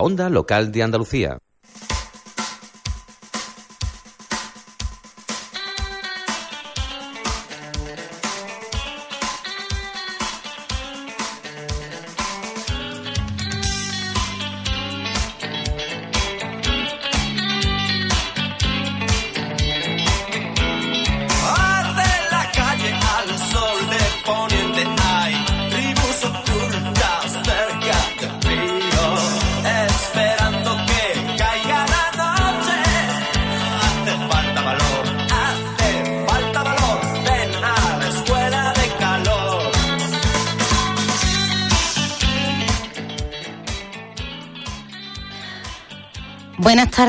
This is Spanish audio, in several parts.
Onda Local de Andalucía.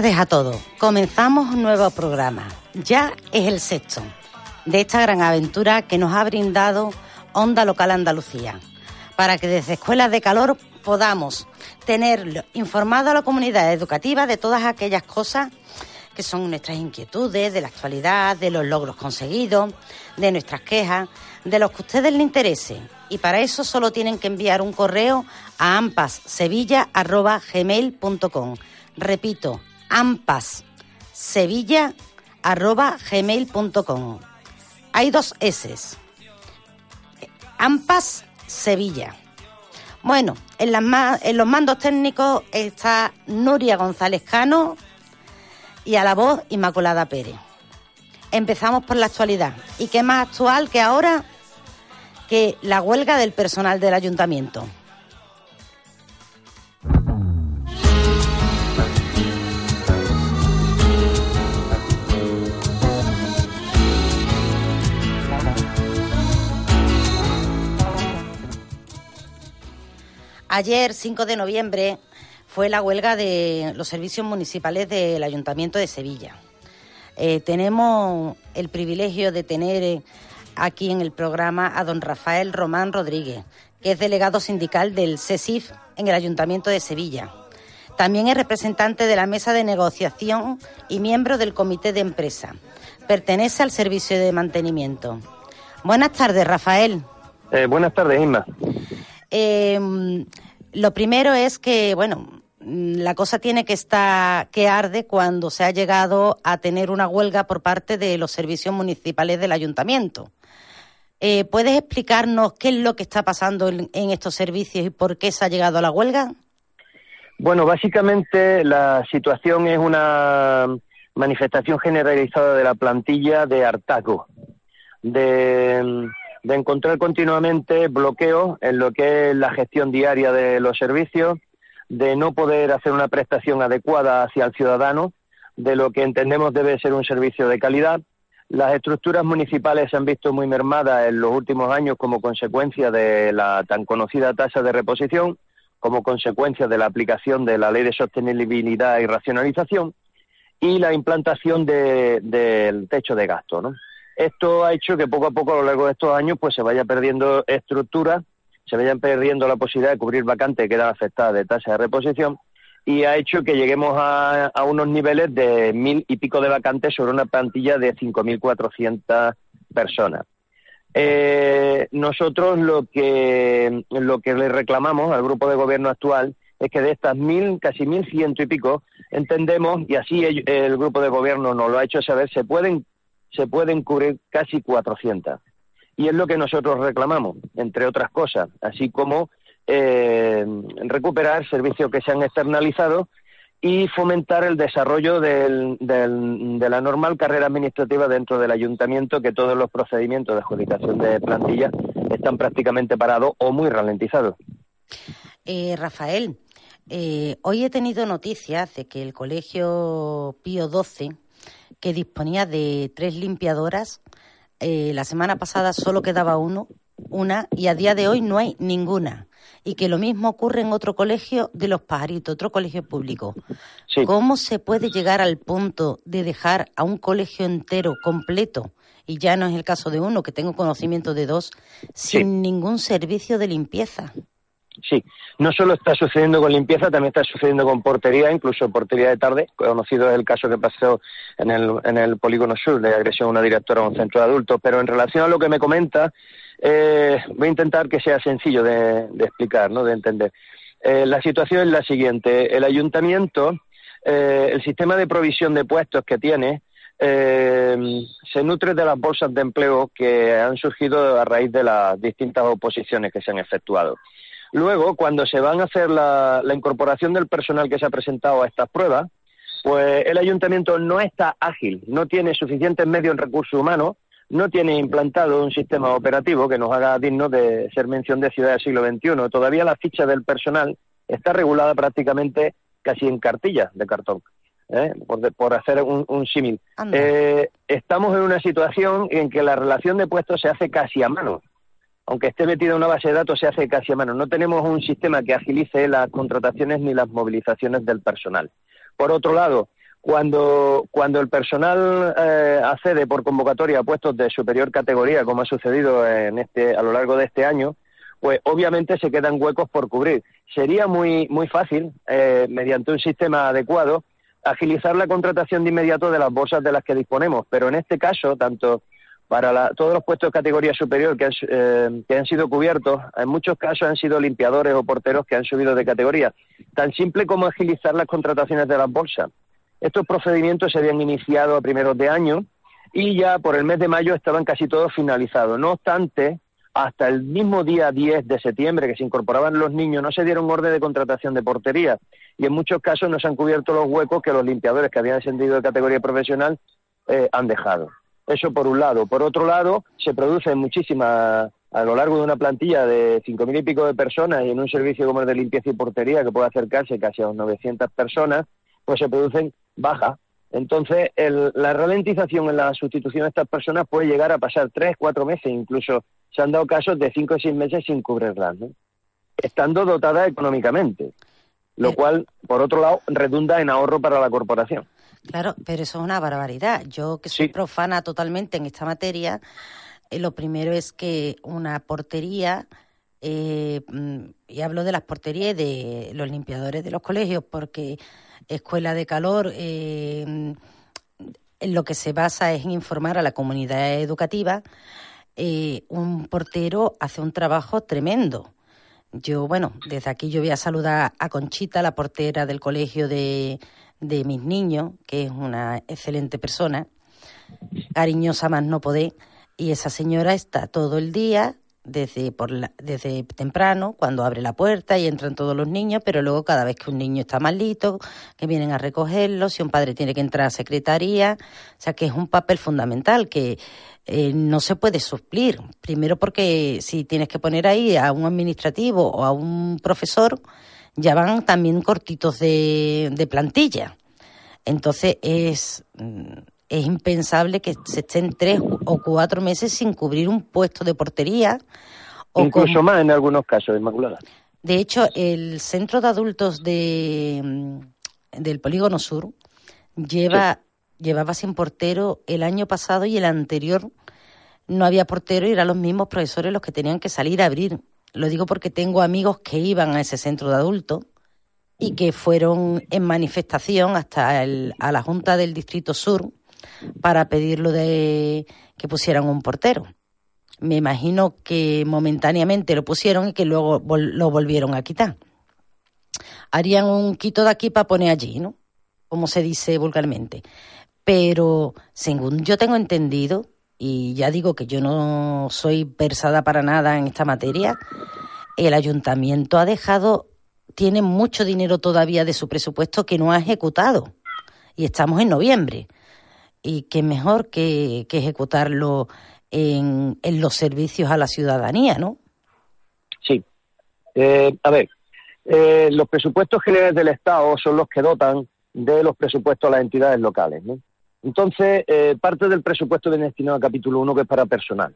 Tardes a todos. Comenzamos un nuevo programa. Ya es el sexto de esta gran aventura que nos ha brindado Onda Local Andalucía, para que desde Escuelas de Calor podamos tener informado a la comunidad educativa de todas aquellas cosas que son nuestras inquietudes, de la actualidad, de los logros conseguidos, de nuestras quejas, de los que a ustedes les interese. Y para eso solo tienen que enviar un correo a ampassevilla.gmail.com Repito, ampassevilla.gmail.com. Hay dos S. Ampas Sevilla. Bueno, en, en los mandos técnicos está Nuria González Cano y a la voz Inmaculada Pérez. Empezamos por la actualidad. ¿Y qué más actual que ahora que la huelga del personal del ayuntamiento? Ayer, 5 de noviembre, fue la huelga de los servicios municipales del Ayuntamiento de Sevilla. Eh, tenemos el privilegio de tener eh, aquí en el programa a don Rafael Román Rodríguez, que es delegado sindical del CESIF en el Ayuntamiento de Sevilla. También es representante de la mesa de negociación y miembro del comité de empresa. Pertenece al servicio de mantenimiento. Buenas tardes, Rafael. Eh, buenas tardes, Inma. Eh, lo primero es que, bueno, la cosa tiene que estar que arde cuando se ha llegado a tener una huelga por parte de los servicios municipales del ayuntamiento. Eh, ¿Puedes explicarnos qué es lo que está pasando en, estos servicios y por qué se ha llegado a la huelga? Bueno, básicamente la situación es una manifestación generalizada de la plantilla de Artaco, de de encontrar continuamente bloqueos en lo que es la gestión diaria de los servicios, de no poder hacer una prestación adecuada hacia el ciudadano, de lo que entendemos debe ser un servicio de calidad. Las estructuras municipales se han visto muy mermadas en los últimos años como consecuencia de la tan conocida tasa de reposición, como consecuencia de la aplicación de la ley de sostenibilidad y racionalización y la implantación del techo de gasto. ¿no? Esto ha hecho que poco a poco a lo largo de estos años pues se vaya perdiendo estructura, se vayan perdiendo la posibilidad de cubrir vacantes que quedan afectadas de tasa de reposición y ha hecho que lleguemos a, unos niveles de mil y pico de vacantes sobre una plantilla de 5.400 personas. Eh, nosotros lo que, lo que le reclamamos al grupo de gobierno actual es que de estas mil, casi mil ciento y pico, entendemos, y así el, el grupo de gobierno nos lo ha hecho saber, se pueden se pueden cubrir casi 400. Y es lo que nosotros reclamamos, entre otras cosas, así como eh, recuperar servicios que se han externalizado y fomentar el desarrollo de la normal carrera administrativa dentro del ayuntamiento, que todos los procedimientos de adjudicación de plantilla están prácticamente parados o muy ralentizados. Eh, Rafael, eh, hoy he tenido noticias de que el Colegio Pío XII que disponía de tres limpiadoras. Eh, la semana pasada solo quedaba uno, una, y a día de hoy no hay ninguna. Y que lo mismo ocurre en otro colegio de los pajaritos, otro colegio público. ¿Cómo se puede llegar al punto de dejar a un colegio entero completo, y ya no es el caso de uno, que tengo conocimiento de dos, sin ningún servicio de limpieza? Sí, no solo está sucediendo con limpieza, también está sucediendo con portería, incluso portería de tarde. Conocido es el caso que pasó en el, en el Polígono Sur de agresión a una directora a un centro de adultos. Pero en relación a lo que me comenta, eh, voy a intentar que sea sencillo de, explicar, ¿no? de entender. Eh, la situación es la siguiente. El ayuntamiento, eh, el sistema de provisión de puestos que tiene, eh, se nutre de las bolsas de empleo que han surgido a raíz de las distintas oposiciones que se han efectuado. Luego, cuando se van a hacer la, incorporación del personal que se ha presentado a estas pruebas, pues el ayuntamiento no está ágil, no tiene suficientes medios en recursos humanos, no tiene implantado un sistema operativo que nos haga digno de ser mención de ciudad del siglo XXI. Todavía la ficha del personal está regulada prácticamente casi en cartillas de cartón. ¿eh? por, hacer un, símil. Eh, estamos en una situación en que la relación de puestos se hace casi a mano. Aunque esté metido en una base de datos, se hace casi a mano. No tenemos un sistema que agilice las contrataciones ni las movilizaciones del personal. Por otro lado, cuando, cuando el personal eh, accede por convocatoria a puestos de superior categoría, como ha sucedido en este, a lo largo de este año, pues obviamente se quedan huecos por cubrir. Sería muy, muy fácil, mediante un sistema adecuado, agilizar la contratación de inmediato de las bolsas de las que disponemos, pero en este caso, tanto para todos los puestos de categoría superior que han, eh, que han sido cubiertos, en muchos casos han sido limpiadores o porteros que han subido de categoría. Tan simple como agilizar las contrataciones de las bolsas. Estos procedimientos se habían iniciado a primeros de año y ya por el mes de mayo estaban casi todos finalizados. No obstante, hasta el mismo día 10 de septiembre que se incorporaban los niños, no se dieron orden de contratación de portería y en muchos casos no se han cubierto los huecos que los limpiadores que habían ascendido de categoría profesional eh, han dejado. Eso por un lado. Por otro lado, se producen muchísimas, a lo largo de una plantilla de cinco mil y pico de personas y en un servicio como el de limpieza y portería que puede acercarse casi a 900 personas, pues se producen bajas entonces, la ralentización en la sustitución de estas personas puede llegar a pasar tres, cuatro meses, incluso se han dado casos de cinco o seis meses sin cubrirlas, ¿no? estando dotadas económicamente, lo eh. cual, por otro lado, redunda en ahorro para la corporación. Claro, pero eso es una barbaridad. Yo, que soy profana totalmente en esta materia, eh, lo primero es que una portería, eh, mm, y hablo de las porterías de los limpiadores de los colegios, porque escuela de calor, eh, en lo que se basa es en informar a la comunidad educativa. Eh, un portero hace un trabajo tremendo. Yo, bueno, desde aquí yo voy a saludar a Conchita, la portera del colegio de, de mis niños, que es una excelente persona, cariñosa más no poder, y esa señora está todo el día desde, por desde temprano, cuando abre la puerta y entran todos los niños, pero luego cada vez que un niño está malito, que vienen a recogerlo, si un padre tiene que entrar a secretaría, o sea que es un papel fundamental que eh, no se puede suplir. Primero porque si tienes que poner ahí a un administrativo o a un profesor, ya van también cortitos de, de plantilla. Entonces es mm, es impensable que se estén tres o cuatro meses sin cubrir un puesto de portería. O Incluso más en algunos casos, Inmaculada. De hecho, el centro de adultos de, mm, del Polígono Sur lleva, llevaba sin portero el año pasado y el anterior no había portero y eran los mismos profesores los que tenían que salir a abrir. Lo digo porque tengo amigos que iban a ese centro de adultos y que fueron en manifestación hasta a la Junta del Distrito Sur para pedirlo de que pusieran un portero. Me imagino que momentáneamente lo pusieron y que luego lo volvieron a quitar. Harían un quito de aquí para poner allí, ¿no? Como se dice vulgarmente. Pero según yo tengo entendido, y ya digo que yo no soy versada para nada en esta materia, el ayuntamiento ha dejado, tiene mucho dinero todavía de su presupuesto que no ha ejecutado. Y estamos en noviembre y qué mejor que, ejecutarlo en, en, los servicios a la ciudadanía, ¿no? Sí. Eh, a ver, eh, los presupuestos generales del Estado son los que dotan de los presupuestos a las entidades locales, ¿no? Entonces, eh, parte del presupuesto viene destinado a capítulo 1, que es para personal.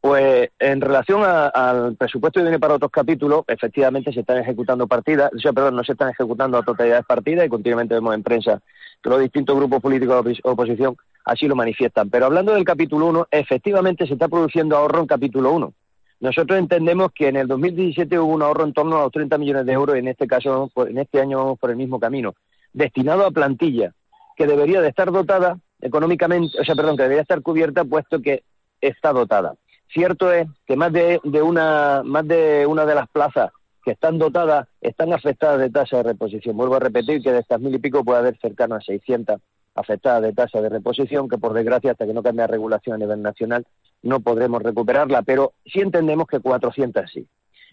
Pues en relación al presupuesto que viene para otros capítulos, efectivamente se están ejecutando partidas, o sea, perdón, no se están ejecutando a totalidades partidas y continuamente vemos en prensa que los distintos grupos políticos de oposición así lo manifiestan. Pero hablando del capítulo 1, efectivamente se está produciendo ahorro en capítulo 1. Nosotros entendemos que en el 2017 hubo un ahorro en torno a los 30 millones de euros, en este caso, en este año vamos por el mismo camino, destinado a plantilla, que debería de estar dotada económicamente, o sea, perdón, que debería estar cubierta puesto que está dotada. Cierto es que más de, una, más de una de las plazas que están dotadas están afectadas de tasa de reposición. Vuelvo a repetir que de estas mil y pico puede haber cercano a 600 afectadas de tasa de reposición, que por desgracia, hasta que no cambie la regulación a nivel nacional, no podremos recuperarla, pero sí entendemos que 400 sí.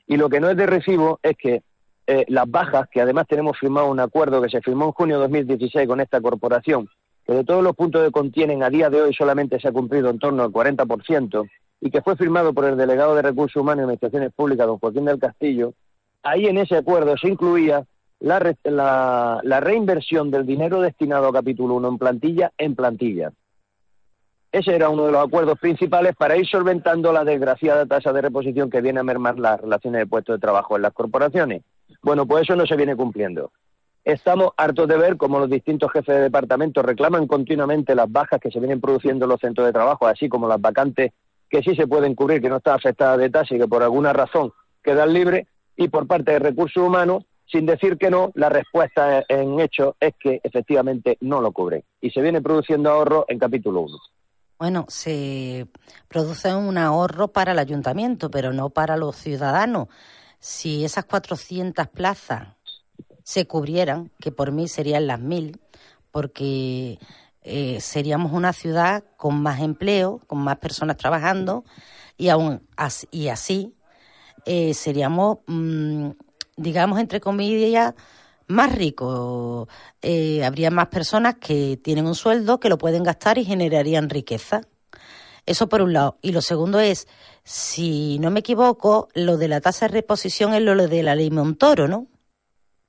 Y lo que no es de recibo es que eh, las bajas, que además tenemos firmado un acuerdo que se firmó en junio de 2016 con esta corporación, que de todos los puntos que contienen a día de hoy solamente se ha cumplido en torno al 40%, y que fue firmado por el delegado de Recursos Humanos y Administraciones Públicas, don Joaquín del Castillo, ahí en ese acuerdo se incluía la, la, reinversión del dinero destinado a capítulo 1 en plantilla en plantilla. Ese era uno de los acuerdos principales para ir solventando la desgraciada tasa de reposición que viene a mermar las relaciones de puestos de trabajo en las corporaciones. Bueno, pues eso no se viene cumpliendo. Estamos hartos de ver cómo los distintos jefes de departamento reclaman continuamente las bajas que se vienen produciendo en los centros de trabajo, así como las vacantes que sí se pueden cubrir, que no están afectadas de tasa y que por alguna razón quedan libres, y por parte de recursos humanos, sin decir que no, la respuesta en hecho es que efectivamente no lo cubre. Y se viene produciendo ahorro en capítulo 1. Bueno, se produce un ahorro para el ayuntamiento, pero no para los ciudadanos. Si esas 400 plazas se cubrieran, que por mí serían las mil, porque eh, seríamos una ciudad con más empleo, con más personas trabajando y aún así, y así eh, seríamos, mm, digamos, entre comillas, más ricos. Eh, habría más personas que tienen un sueldo, que lo pueden gastar y generarían riqueza. Eso por un lado. Y lo segundo es, si no me equivoco, lo de la tasa de reposición es lo de la ley Montoro, ¿no?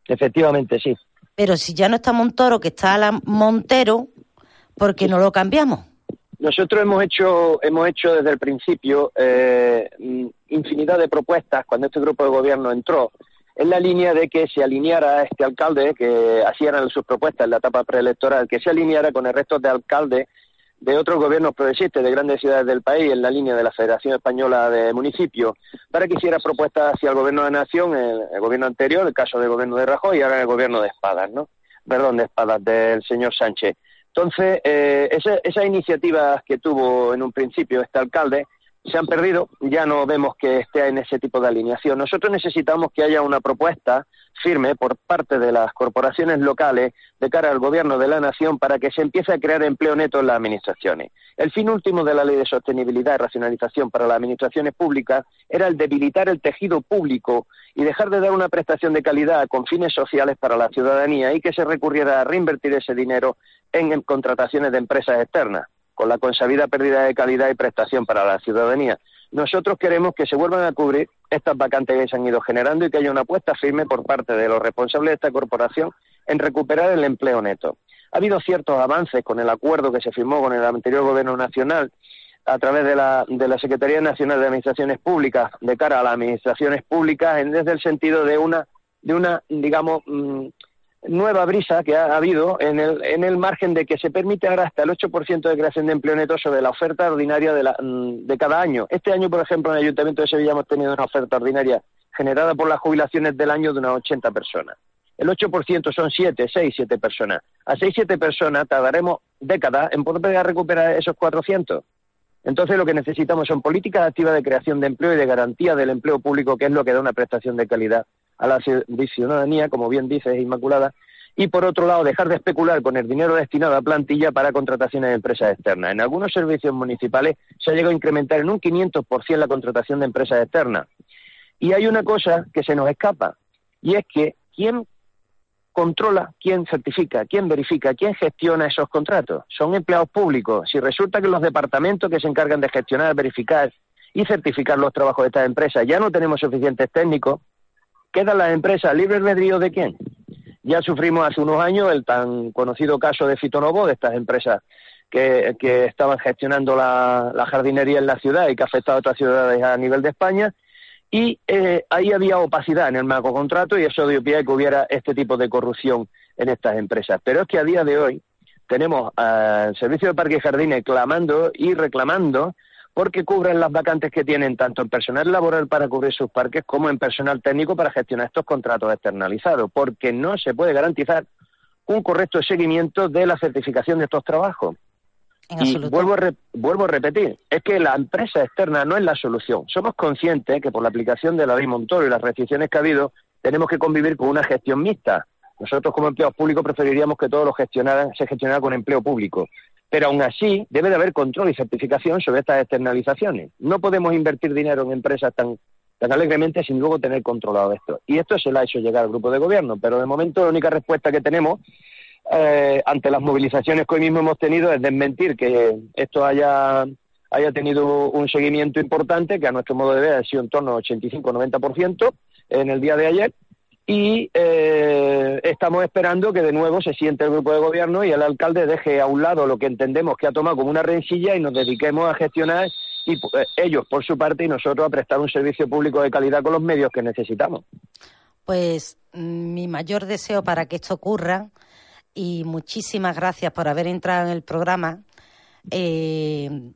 Efectivamente, sí. Pero si ya no está Montoro, que está la Montero, ¿por qué no lo cambiamos? Nosotros hemos hecho, hemos hecho desde el principio eh, infinidad de propuestas cuando este grupo de gobierno entró, en la línea de que se alineara este alcalde, que así eran sus propuestas en la etapa preelectoral, que se alineara con el resto de alcaldes de otros gobiernos progresistas de grandes ciudades del país en la línea de la Federación Española de Municipios para que hiciera propuestas hacia el gobierno de Nación, el, gobierno anterior, el caso del gobierno de Rajoy y ahora el gobierno de Espadas, ¿no? Perdón, de Espadas, del señor Sánchez. Entonces, eh, esas iniciativas que tuvo en un principio este alcalde se han perdido, ya no vemos que esté en ese tipo de alineación. Nosotros necesitamos que haya una propuesta firme por parte de las corporaciones locales de cara al gobierno de la nación para que se empiece a crear empleo neto en las administraciones. El fin último de la ley de sostenibilidad y racionalización para las administraciones públicas era el debilitar el tejido público y dejar de dar una prestación de calidad con fines sociales para la ciudadanía y que se recurriera a reinvertir ese dinero en contrataciones de empresas externas con la consabida pérdida de calidad y prestación para la ciudadanía. Nosotros queremos que se vuelvan a cubrir estas vacantes que se han ido generando y que haya una apuesta firme por parte de los responsables de esta corporación en recuperar el empleo neto. Ha habido ciertos avances con el acuerdo que se firmó con el anterior Gobierno Nacional a través de la, de la Secretaría Nacional de Administraciones Públicas de cara a las administraciones públicas en, desde el sentido de una, de una digamos, mm, nueva brisa que ha habido en el, en el margen de que se permite ahora hasta el 8% de creación de empleo neto sobre la oferta ordinaria de, la, mm, de cada año. Este año, por ejemplo, en el Ayuntamiento de Sevilla hemos tenido una oferta ordinaria generada por las jubilaciones del año de unas 80 personas. El 8% son 7, 6, 7 personas. A 6, 7 personas tardaremos décadas en poder recuperar esos 400. Entonces lo que necesitamos son políticas activas de creación de empleo y de garantía del empleo público, que es lo que da una prestación de calidad a la ciudadanía, como bien dice Inmaculada, y por otro lado dejar de especular con el dinero destinado a plantilla para contrataciones de empresas externas. En algunos servicios municipales se ha llegado a incrementar en un 500% la contratación de empresas externas. Y hay una cosa que se nos escapa, y es que quién controla, quién certifica, quién verifica, quién gestiona esos contratos. Son empleados públicos. Si resulta que los departamentos que se encargan de gestionar, verificar y certificar los trabajos de estas empresas ya no tenemos suficientes técnicos, ¿Quedan las empresas libre albedrío de quién? Ya sufrimos hace unos años el tan conocido caso de Fitonovo, de estas empresas que, estaban gestionando la, jardinería en la ciudad y que ha afectado a otras ciudades a nivel de España. Y eh, ahí había opacidad en el marco contrato y eso dio pie a que hubiera este tipo de corrupción en estas empresas. Pero es que a día de hoy tenemos al Servicio de Parques y Jardines clamando y reclamando porque cubren las vacantes que tienen tanto en personal laboral para cubrir sus parques como en personal técnico para gestionar estos contratos externalizados, porque no se puede garantizar un correcto seguimiento de la certificación de estos trabajos. y vuelvo a, vuelvo a repetir, es que la empresa externa no es la solución. Somos conscientes que por la aplicación de la ley Montoro y las restricciones que ha habido, tenemos que convivir con una gestión mixta. Nosotros como empleados públicos preferiríamos que todo lo gestionara, se gestionara con empleo público. Pero aún así debe de haber control y certificación sobre estas externalizaciones. No podemos invertir dinero en empresas tan, tan alegremente sin luego tener controlado esto. Y esto se lo ha hecho llegar al grupo de gobierno, pero de momento la única respuesta que tenemos eh, ante las movilizaciones que hoy mismo hemos tenido es desmentir que esto haya, haya tenido un seguimiento importante, que a nuestro modo de ver ha sido en torno al 85-90% en el día de ayer, y eh, estamos esperando que de nuevo se siente el grupo de gobierno y el alcalde deje a un lado lo que entendemos que ha tomado como una rencilla y nos dediquemos a gestionar y, eh, ellos por su parte y nosotros a prestar un servicio público de calidad con los medios que necesitamos. Pues mm, mi mayor deseo para que esto ocurra y muchísimas gracias por haber entrado en el programa. Eh,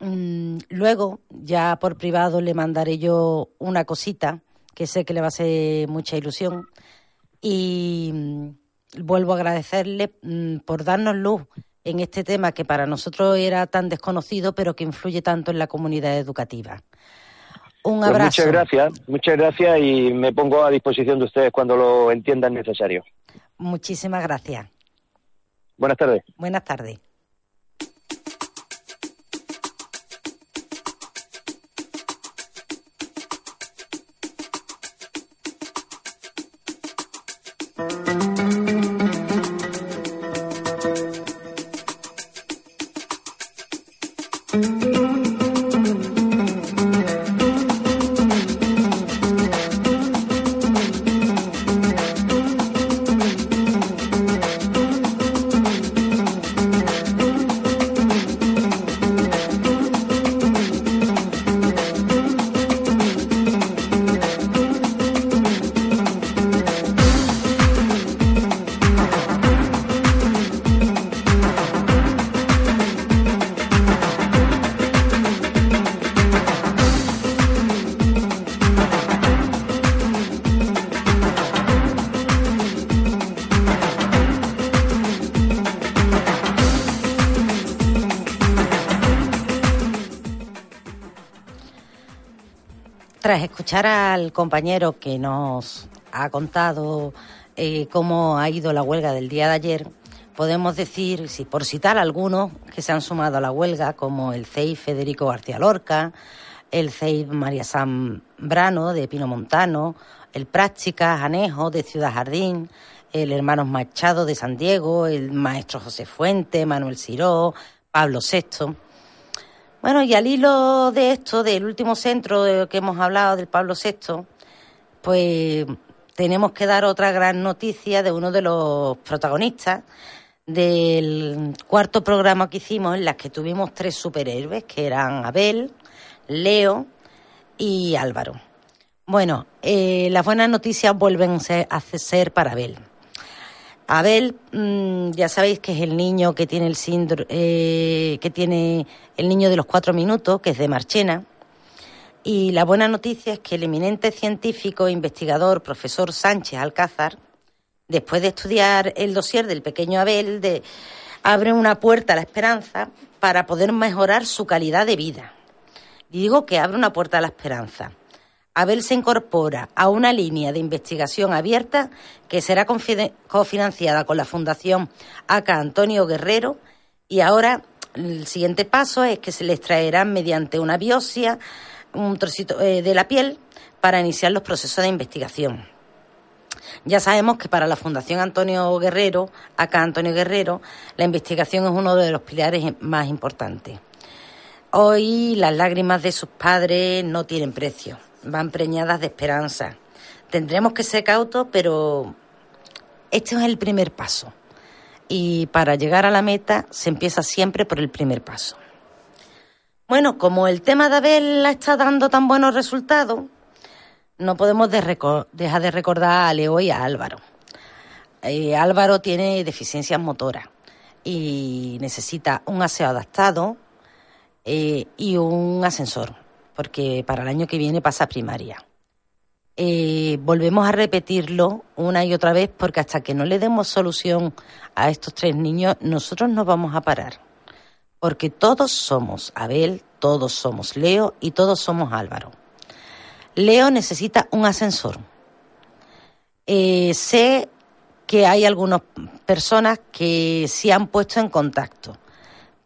mm, luego, ya por privado, le mandaré yo una cosita que sé que le va a hacer mucha ilusión. Y mm, vuelvo a agradecerle mm, por darnos luz en este tema que para nosotros era tan desconocido, pero que influye tanto en la comunidad educativa. Un pues abrazo. muchas gracias, muchas gracias y me pongo a disposición de ustedes cuando lo entiendan necesario. Muchísimas gracias. Buenas tardes. Buenas tardes. Tras escuchar al compañero que nos ha contado eh, cómo ha ido la huelga del día de ayer, podemos decir, si por citar algunos que se han sumado a la huelga, como el CEI Federico García Lorca, el CEI María Zambrano de Pino Montano, el Práctica Anejo de Ciudad Jardín, el Hermanos Machado de San Diego, el maestro José Fuente, Manuel Ciró, Pablo VI. Bueno, y al hilo de esto, del último centro que hemos hablado, del Pablo VI, pues tenemos que dar otra gran noticia de uno de los protagonistas del cuarto programa que hicimos, en las que tuvimos tres superhéroes, que eran Abel, Leo y Álvaro. Bueno, eh, las buenas noticias vuelven a ser para Abel. Abel, mm, ya sabéis que es el niño que tiene el síndrome, eh, que tiene el niño de los cuatro minutos, que es de Marchena. Y la buena noticia es que el eminente científico investigador, profesor Sánchez Alcázar, después de estudiar el dossier del pequeño Abel, abre una puerta a la esperanza para poder mejorar su calidad de vida. Digo que abre una puerta a la esperanza Abel se incorpora a una línea de investigación abierta que será cofinanciada con la Fundación ACA Antonio Guerrero y ahora el siguiente paso es que se le extraerá mediante una biopsia un trocito eh, de la piel para iniciar los procesos de investigación. Ya sabemos que para la Fundación Antonio Guerrero, acá Antonio Guerrero, la investigación es uno de los pilares más importantes. Hoy las lágrimas de sus padres no tienen precio van preñadas de esperanza. Tendremos que ser cautos, pero este es el primer paso. Y para llegar a la meta se empieza siempre por el primer paso. Bueno, como el tema de Abel está dando tan buenos resultados, no podemos dejar de recordar a Leo y a Álvaro. Eh, Álvaro tiene deficiencias motoras y necesita un aseo adaptado eh, y un ascensor porque para el año que viene pasa primaria. Eh, volvemos a repetirlo una y otra vez porque hasta que no le demos solución a estos tres niños, nosotros no vamos a parar. porque todos somos Abel, todos somos Leo y todos somos Álvaro. Leo necesita un ascensor. Eh, sé que hay algunas personas que se han puesto en contacto,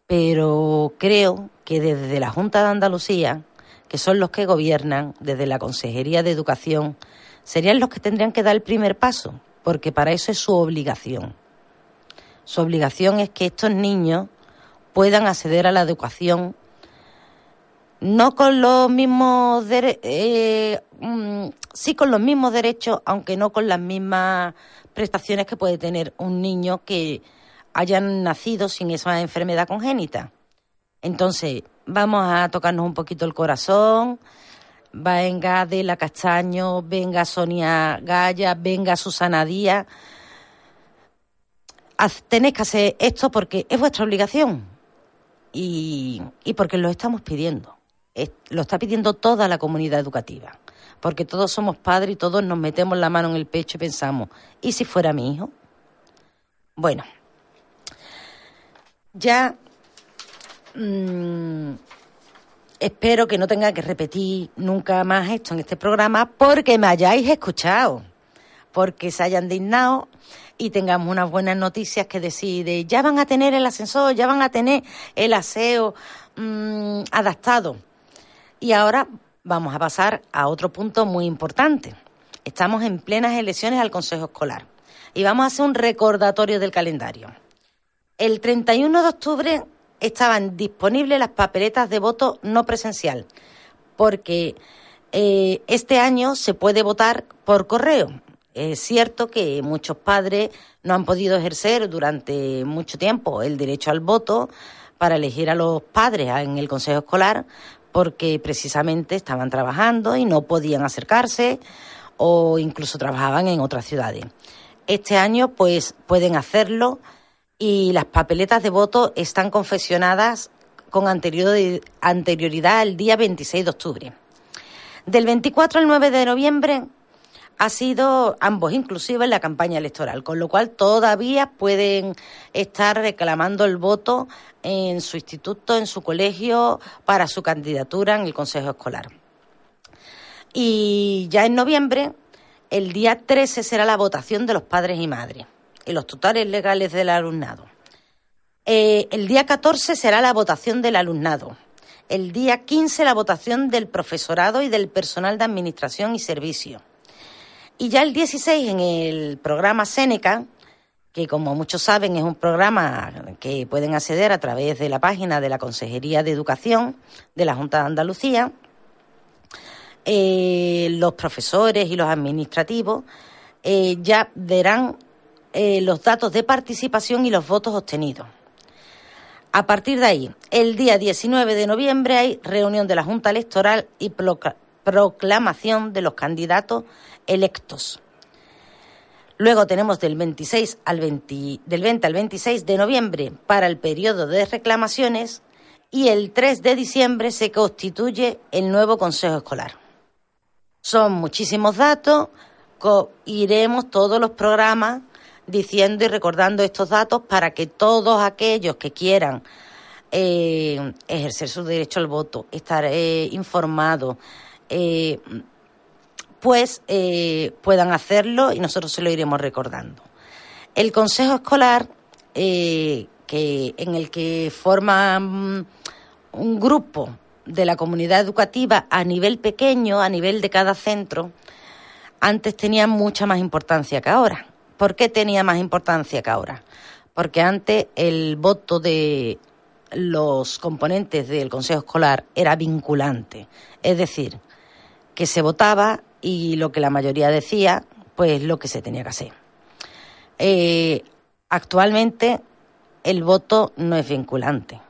pero creo que desde la Junta de Andalucía, que son los que gobiernan, desde la Consejería de Educación, serían los que tendrían que dar el primer paso, porque para eso es su obligación. Su obligación es que estos niños puedan acceder a la educación no con los mismos eh, mm, sí con los mismos derechos, aunque no con las mismas prestaciones que puede tener un niño que hayan nacido sin esa enfermedad congénita. Entonces, vamos a tocarnos un poquito el corazón. Venga Adela Castaño, venga Sonia Gaya, venga Susana Díaz. Tenéis que hacer esto porque es vuestra obligación y, y porque lo estamos pidiendo. lo está pidiendo toda la comunidad educativa porque todos somos padres y todos nos metemos la mano en el pecho y pensamos, ¿y si fuera mi hijo? Bueno, ya mm, espero que no tenga que repetir nunca más esto en este programa porque me hayáis escuchado, porque se hayan dignado y tengamos unas buenas noticias que decir ya van a tener el ascensor, ya van a tener el aseo mm, adaptado. Y ahora vamos a pasar a otro punto muy importante. Estamos en plenas elecciones al Consejo Escolar y vamos a hacer un recordatorio del calendario. El 31 de octubre estaban disponibles las papeletas de voto no presencial, porque eh, este año se puede votar por correo. Es cierto que muchos padres no han podido ejercer durante mucho tiempo el derecho al voto para elegir a los padres en el Consejo Escolar, porque precisamente estaban trabajando y no podían acercarse o incluso trabajaban en otras ciudades. Este año pues pueden hacerlo y las papeletas de voto están confeccionadas con anterioridad al día 26 de octubre. Del 24 al 9 de noviembre ha sido ambos inclusive en la campaña electoral, con lo cual todavía pueden estar reclamando el voto en su instituto, en su colegio, para su candidatura en el Consejo Escolar. Y ya en noviembre, el día 13 será la votación de los padres y madres y los tutores legales del alumnado. Eh, el día 14 será la votación del alumnado. El día 15 la votación del profesorado y del personal de administración y servicio. Y ya el 16 en el programa Seneca, que como muchos saben es un programa que pueden acceder a través de la página de la Consejería de Educación de la Junta de Andalucía, eh, los profesores y los administrativos eh, ya verán eh, los datos de participación y los votos obtenidos. A partir de ahí, el día 19 de noviembre hay reunión de la Junta Electoral y proclamación de los candidatos electos. Luego tenemos del 26 al 20, del 20 al 26 de noviembre para el periodo de reclamaciones y el 3 de diciembre se constituye el nuevo Consejo Escolar. Son muchísimos datos, iremos todos los programas diciendo y recordando estos datos para que todos aquellos que quieran eh, ejercer su derecho al voto, estar eh, informados, eh, pues eh, puedan hacerlo y nosotros se lo iremos recordando. El Consejo Escolar, eh, que, en el que forma mm, un grupo de la comunidad educativa a nivel pequeño, a nivel de cada centro, antes tenía mucha más importancia que ahora. ¿Por qué tenía más importancia que ahora? Porque antes el voto de los componentes del Consejo Escolar era vinculante, es decir, que se votaba y lo que la mayoría decía, pues lo que se tenía que hacer. Eh, actualmente el voto no es vinculante.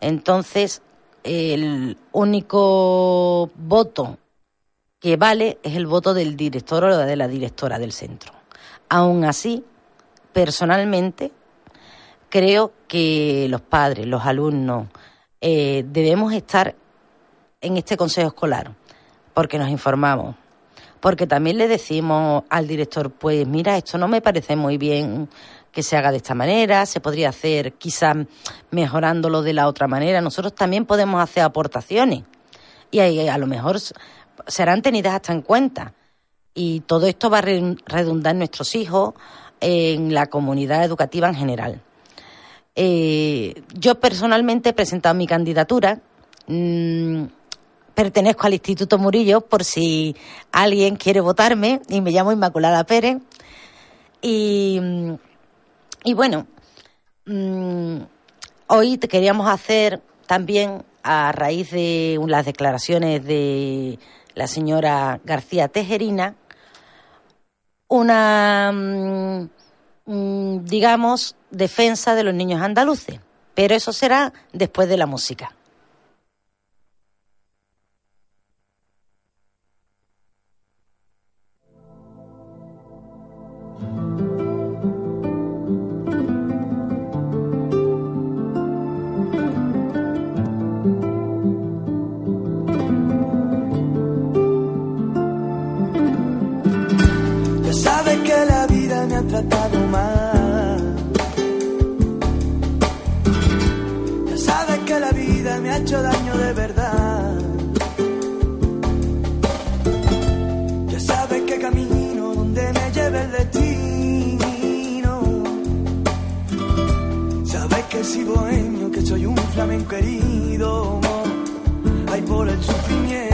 Entonces, el único voto que vale es el voto del director o de la directora del centro. Aún así, personalmente, creo que los padres, los alumnos, eh, debemos estar en este consejo escolar, porque nos informamos, porque también le decimos al director, pues mira, esto no me parece muy bien que se haga de esta manera, se podría hacer quizás mejorándolo de la otra manera. Nosotros también podemos hacer aportaciones y a, a lo mejor serán tenidas hasta en cuenta y todo esto va a redundar en nuestros hijos, en la comunidad educativa en general. Eh, yo personalmente he presentado mi candidatura. Mm, pertenezco al Instituto Murillo por si alguien quiere votarme y me llamo Inmaculada Pérez. Y, bueno, mm, hoy te queríamos hacer también a raíz de las declaraciones de la señora García Tejerina, una, mm, mm, digamos, defensa de los niños andaluces. Pero eso será después de la música. tratado mal. Ya sabes que la vida me ha hecho daño de verdad. Ya sabes que camino donde me lleve el destino. Sabes que soy bohemio, que soy un flamenco herido. Hay por el sufrimiento.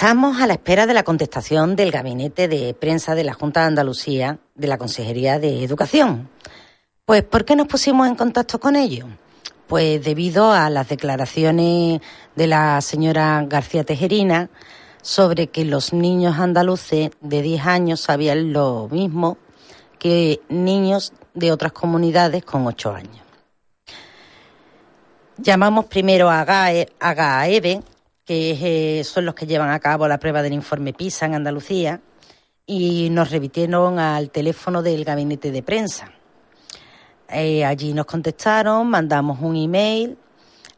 Estamos a la espera de la contestación del gabinete de prensa de la Junta de Andalucía de la Consejería de Educación. Pues, ¿por qué nos pusimos en contacto con ellos? Pues debido a las declaraciones de la señora García Tejerina sobre que los niños andaluces de 10 años sabían lo mismo que niños de otras comunidades con 8 años. Llamamos primero a GAE, a GAEBE, que eh, son los que llevan a cabo la prueba del informe PISA en Andalucía, y nos remitieron al teléfono del gabinete de prensa. Eh, allí nos contestaron, mandamos un email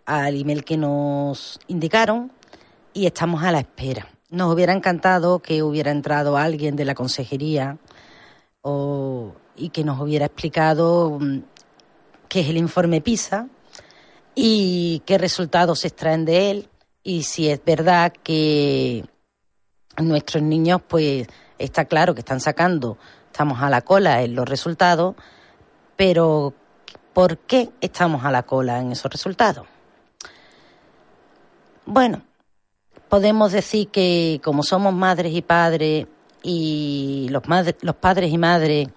al email que nos indicaron y estamos a la espera. Nos hubiera encantado que hubiera entrado alguien de la consejería y que nos hubiera explicado mm, qué es el informe PISA y qué resultados se extraen de él y si es verdad que nuestros niños, pues está claro que están sacando, estamos a la cola en los resultados, pero ¿por qué estamos a la cola en esos resultados? Bueno, podemos decir que como somos madres y padres y los, padres y madres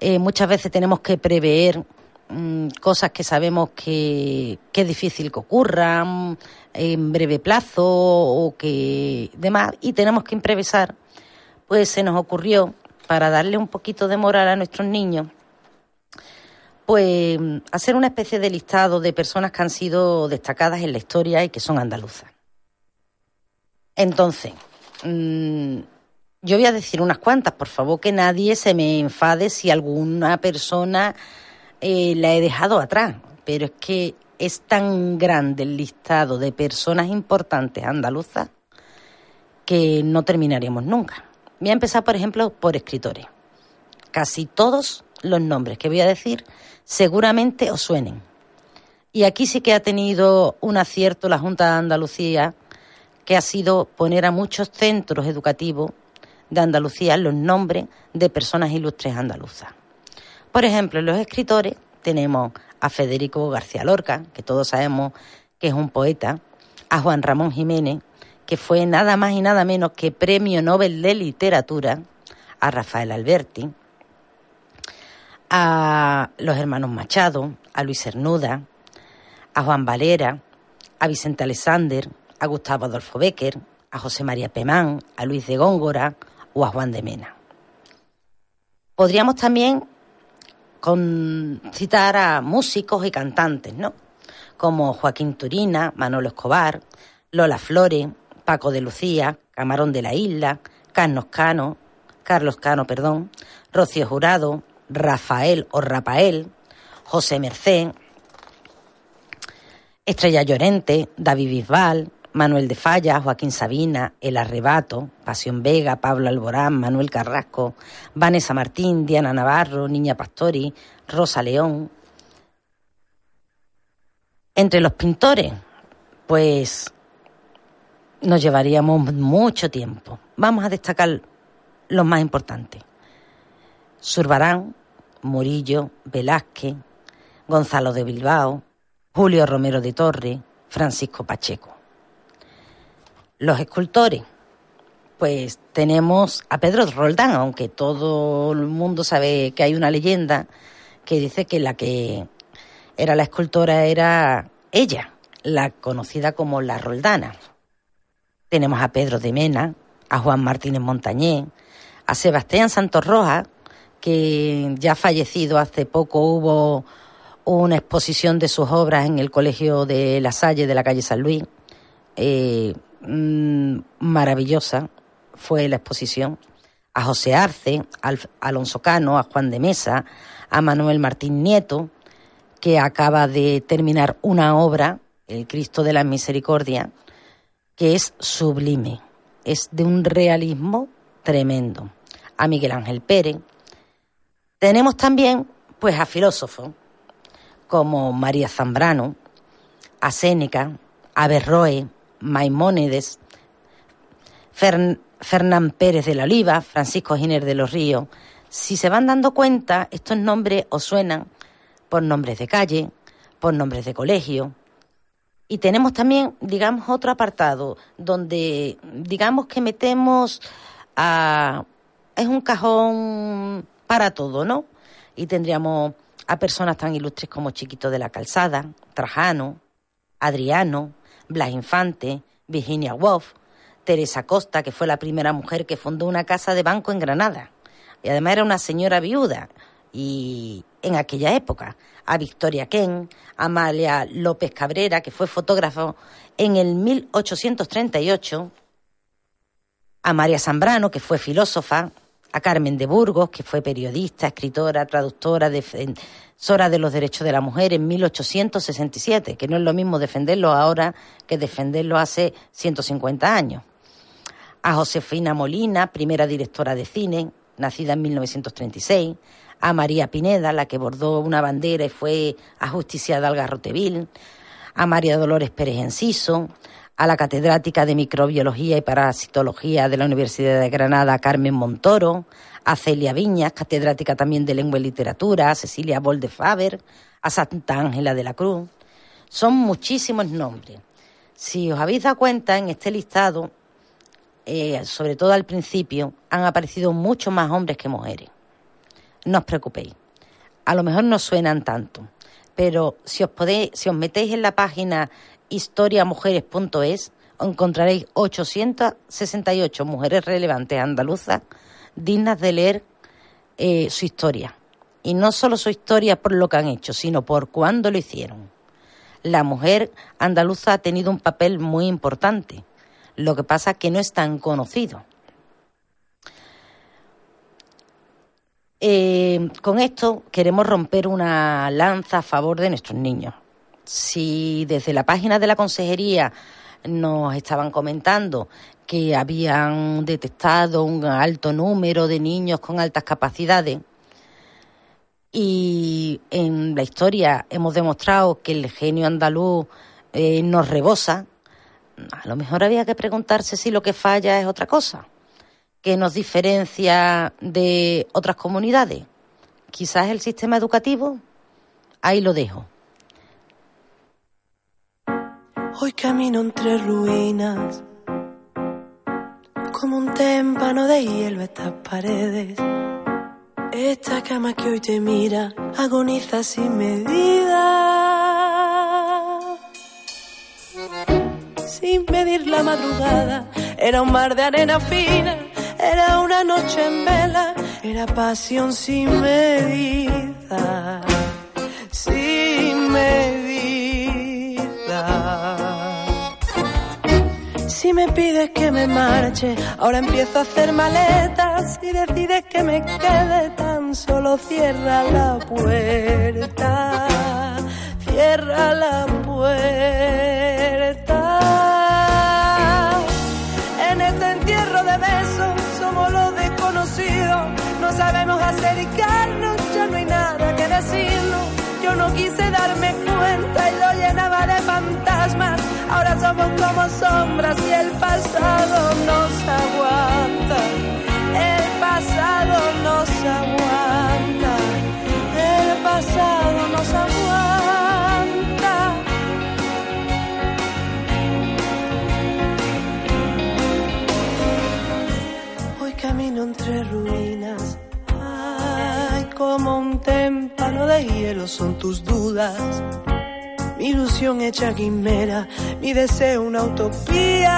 eh, muchas veces tenemos que prever Mm, cosas que sabemos que, es difícil que ocurran en breve plazo o que demás, y tenemos que improvisar, pues se nos ocurrió, para darle un poquito de moral a nuestros niños, pues hacer una especie de listado de personas que han sido destacadas en la historia y que son andaluzas. Entonces, mm, yo voy a decir unas cuantas, por favor, que nadie se me enfade si alguna persona eh, la he dejado atrás, pero es que es tan grande el listado de personas importantes andaluzas que no terminaríamos nunca. Voy a empezar, por ejemplo, por escritores. Casi todos los nombres que voy a decir seguramente os suenen. Y aquí sí que ha tenido un acierto la Junta de Andalucía, que ha sido poner a muchos centros educativos de Andalucía los nombres de personas ilustres andaluzas. Por ejemplo, los escritores tenemos a Federico García Lorca, que todos sabemos que es un poeta, a Juan Ramón Jiménez, que fue nada más y nada menos que Premio Nobel de Literatura, a Rafael Alberti, a los hermanos Machado, a Luis Cernuda, a Juan Valera, a Vicente Alexander, a Gustavo Adolfo Becker, a José María Pemán, a Luis de Góngora o a Juan de Mena. Podríamos también con citar a músicos y cantantes, ¿no? Como Joaquín Turina, Manolo Escobar, Lola Flores, Paco de Lucía, Camarón de la Isla, Carlos Cano, Carlos Cano, perdón, Rocío Jurado, Rafael o Rafael, José Mercé, Estrella Llorente, David Bisbal, Manuel de Falla, Joaquín Sabina, El Arrebato, Pasión Vega, Pablo Alborán, Manuel Carrasco, Vanessa Martín, Diana Navarro, Niña Pastori, Rosa León. Entre los pintores, pues nos llevaríamos mucho tiempo. Vamos a destacar los más importantes. Zurbarán, Murillo, Velázquez, Gonzalo de Bilbao, Julio Romero de Torre, Francisco Pacheco. Los escultores, pues tenemos a Pedro Roldán, aunque todo el mundo sabe que hay una leyenda que dice que la que era la escultora era ella, la conocida como la Roldana. Tenemos a Pedro de Mena, a Juan Martínez Montañé, a Sebastián Santos Rojas, que ya fallecido hace poco hubo una exposición de sus obras en el Colegio de La Salle de la calle San Luis. Eh, Mm, maravillosa fue la exposición. A José Arce, a Alonso Cano, a Juan de Mesa, a Manuel Martín Nieto, que acaba de terminar una obra, El Cristo de la Misericordia, que es sublime, es de un realismo tremendo. A Miguel Ángel Pérez. Tenemos también, pues, a filósofos como María Zambrano, a Séneca, a Berroe, Maimónides, Fernán Pérez de la Oliva, Francisco Giner de los Ríos. Si se van dando cuenta, estos nombres os suenan por nombres de calle, por nombres de colegio. Y tenemos también, digamos, otro apartado donde, digamos que metemos a... Es un cajón para todo, ¿no? Y tendríamos a personas tan ilustres como Chiquito de la Calzada, Trajano, Adriano, Blas Infante, Virginia Woolf, Teresa Costa, que fue la primera mujer que fundó una casa de banco en Granada. Y además era una señora viuda. Y en aquella época, a Victoria Ken, a Amalia López Cabrera, que fue fotógrafo en el 1838, a María Zambrano, que fue filósofa, a Carmen de Burgos, que fue periodista, escritora, traductora, defensora de los derechos de la mujer en 1867, que no es lo mismo defenderlo ahora que defenderlo hace 150 años. A Josefina Molina, primera directora de cine, nacida en 1936, a María Pineda, la que bordó una bandera y fue ajusticiada al Garroteville, a María Dolores Pérez Enciso, a la catedrática de microbiología y parasitología de la Universidad de Granada, Carmen Montoro, a Celia Viñas, catedrática también de lengua y literatura, a Cecilia Boldefaber, a Santa Ángela de la Cruz. Son muchísimos nombres. Si os habéis dado cuenta, en este listado, eh, sobre todo al principio, han aparecido muchos más hombres que mujeres no os preocupéis. A lo mejor no suenan tanto, pero si os podéis, si os metéis en la página historiamujeres.es, encontraréis 868 mujeres relevantes andaluzas dignas de leer eh, su historia. Y no solo su historia por lo que han hecho, sino por cuándo lo hicieron. La mujer andaluza ha tenido un papel muy importante. Lo que pasa que no es tan conocido. Eh, con esto queremos romper una lanza a favor de nuestros niños. Si desde la página de la consejería nos estaban comentando que habían detectado un alto número de niños con altas capacidades y en la historia hemos demostrado que el genio andaluz eh, nos rebosa, a lo mejor había que preguntarse si lo que falla es otra cosa que nos diferencia de otras comunidades? Quizás el sistema educativo. Ahí lo dejo. Hoy camino entre ruinas, como un témpano de hielo estas paredes. Esta cama que hoy te mira agoniza sin medida. Sin medir la madrugada, era un mar de arena fina era una noche en vela, era pasión sin medida, sin Si me pides que me marche, ahora empiezo a hacer maletas. Si decides que me quede, tan solo cierra la puerta, cierra la puerta. En este entierro de besos no sabemos acercarnos, ya no hay nada que decirnos. Yo no quise darme cuenta son tus dudas. Mi ilusión hecha quimera, mi deseo una utopía.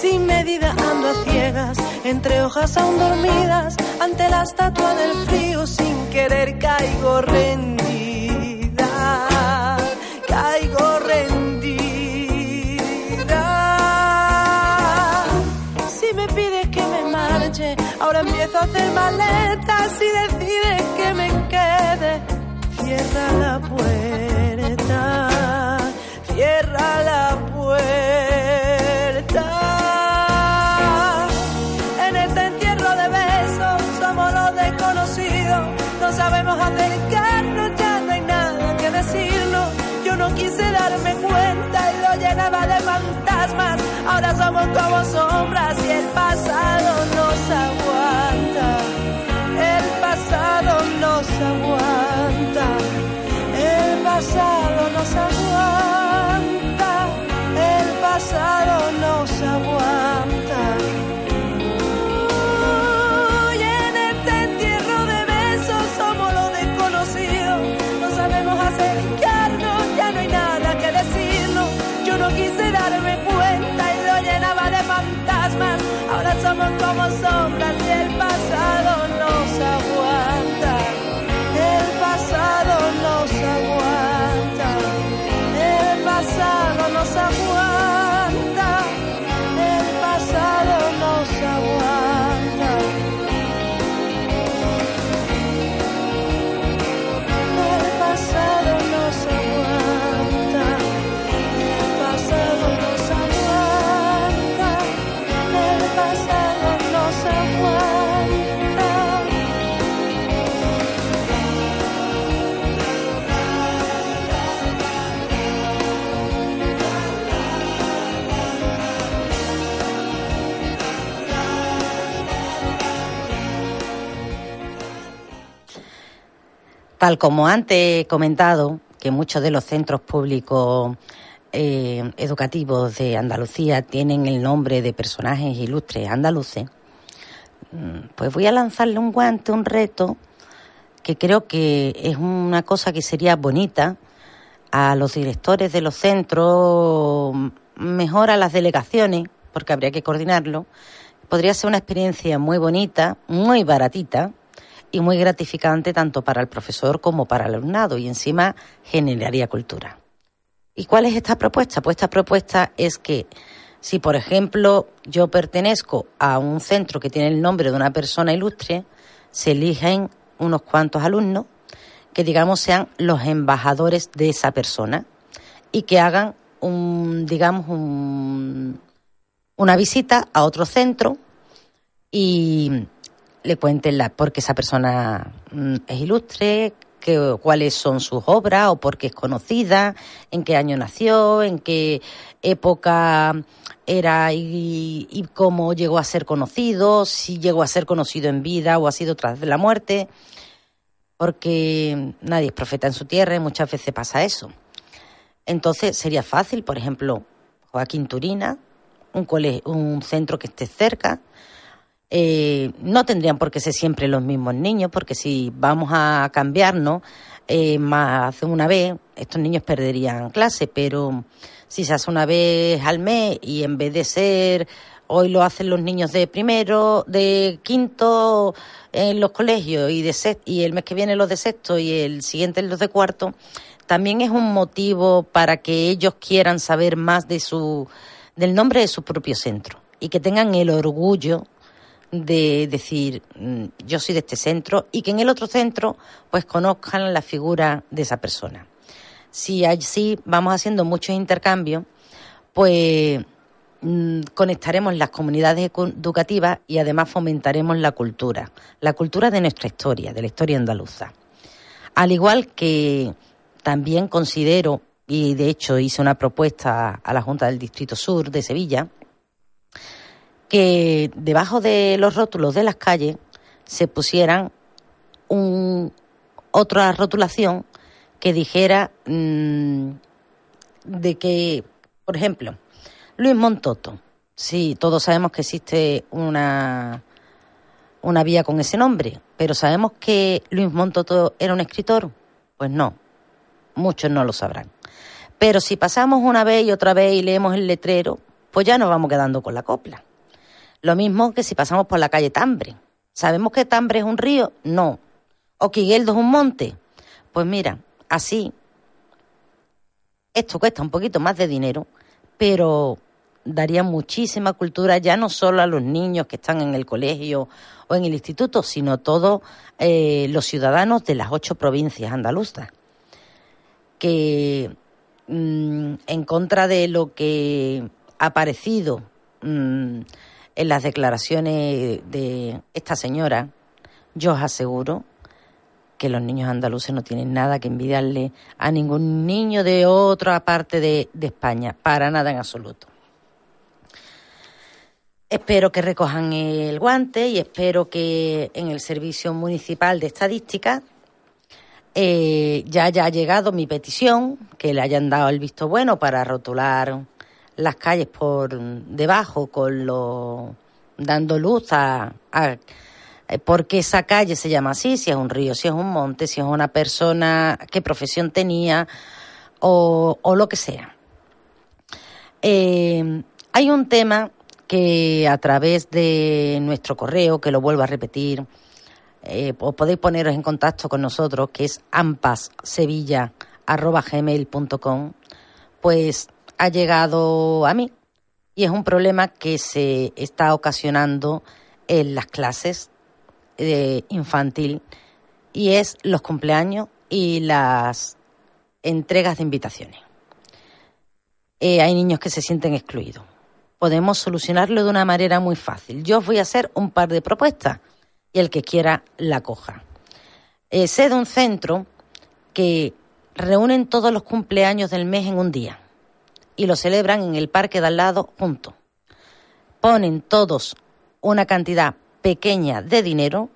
Sin medida ando a ciegas, entre hojas aún dormidas, ante la estatua del frío, sin querer caigo rendida. Caigo Ahora hacer maletas y decides que me quede. Cierra la puerta, cierra la puerta. En este entierro de besos somos los desconocidos. No sabemos acercarnos, ya no hay nada que decirnos. Yo no quise darme cuenta y lo llenaba de fantasmas. Ahora somos como sombras y el pasado aguanta, el pasado nos aguanta, el pasado nos aguanta. Hoy en este entierro de besos somos lo desconocido, no sabemos acercarnos, ya no hay nada que decirnos. Yo no quise darme cuenta y lo llenaba de fantasmas, ahora somos como somos. Tal como antes he comentado, que muchos de los centros públicos eh, educativos de Andalucía tienen el nombre de personajes ilustres andaluces, mm, pues voy a lanzarle un guante, un reto, que creo que es una cosa que sería bonita a los directores de los centros, mejor a las delegaciones, porque habría que coordinarlo. Podría ser una experiencia muy bonita, muy baratita y muy gratificante tanto para el profesor como para el alumnado y encima generaría cultura. ¿Y cuál es esta propuesta? Pues esta propuesta es que si, por ejemplo, yo pertenezco a un centro que tiene el nombre de una persona ilustre, se eligen unos cuantos alumnos que, digamos, sean los embajadores de esa persona y que hagan un, digamos, un, una visita a otro centro y le cuenten la, porque esa persona mm, es ilustre, que, cuáles son sus obras o por qué es conocida, en qué año nació, en qué época era y, cómo llegó a ser conocido, si llegó a ser conocido en vida o ha sido tras la muerte, porque nadie es profeta en su tierra y muchas veces pasa eso. Entonces sería fácil, por ejemplo, Joaquín Turina, un, un centro que esté cerca, eh, no tendrían por qué ser siempre los mismos niños, porque si vamos a cambiarnos eh, más una vez, estos niños perderían clase, pero si se hace una vez al mes y en vez de ser hoy lo hacen los niños de primero, de quinto en los colegios y de y el mes que viene los de sexto y el siguiente los de cuarto, también es un motivo para que ellos quieran saber más de su del nombre de su propio centro y que tengan el orgullo de decir mm, yo soy de este centro y que en el otro centro pues conozcan la figura de esa persona. Si así vamos haciendo muchos intercambios, pues mm, conectaremos las comunidades educativas y además fomentaremos la cultura, la cultura de nuestra historia, de la historia andaluza. Al igual que también considero, y de hecho hice una propuesta a la Junta del Distrito Sur de Sevilla, que debajo de los rótulos de las calles se pusieran un, otra rotulación que dijera mm, de que, por ejemplo, Luis Montoto, sí, todos sabemos que existe una, una vía con ese nombre, pero ¿sabemos que Luis Montoto era un escritor? Pues no, muchos no lo sabrán. Pero si pasamos una vez y otra vez y leemos el letrero, pues ya nos vamos quedando con la copla. Lo mismo que si pasamos por la calle Tambre. ¿Sabemos que Tambre es un río? No. ¿O que Higueldo es un monte? Pues mira, así, esto cuesta un poquito más de dinero, pero daría muchísima cultura ya no solo a los niños que están en el colegio o en el instituto, sino a todos eh, los ciudadanos de las ocho provincias andaluzas, que mm, en contra de lo que ha parecido mm, en las declaraciones de esta señora, yo os aseguro que los niños andaluces no tienen nada que envidiarle a ningún niño de otra parte de, España, para nada en absoluto. Espero que recojan el guante y espero que en el Servicio Municipal de Estadística eh, ya haya llegado mi petición, que le hayan dado el visto bueno para rotular las calles por debajo con lo dando luz a, a eh, por qué esa calle se llama así, si es un río, si es un monte, si es una persona, qué profesión tenía o, lo que sea. Eh, hay un tema que a través de nuestro correo, que lo vuelvo a repetir, eh, os podéis poneros en contacto con nosotros, que es ampassevilla.gmail.com, pues ha llegado a mí y es un problema que se está ocasionando en las clases infantil y es los cumpleaños y las entregas de invitaciones. Eh, hay niños que se sienten excluidos. Podemos solucionarlo de una manera muy fácil. Yo os voy a hacer un par de propuestas y el que quiera la coja. Eh, sé de un centro que reúnen todos los cumpleaños del mes en un día y lo celebran en el parque de al lado juntos. Ponen todos una cantidad pequeña de dinero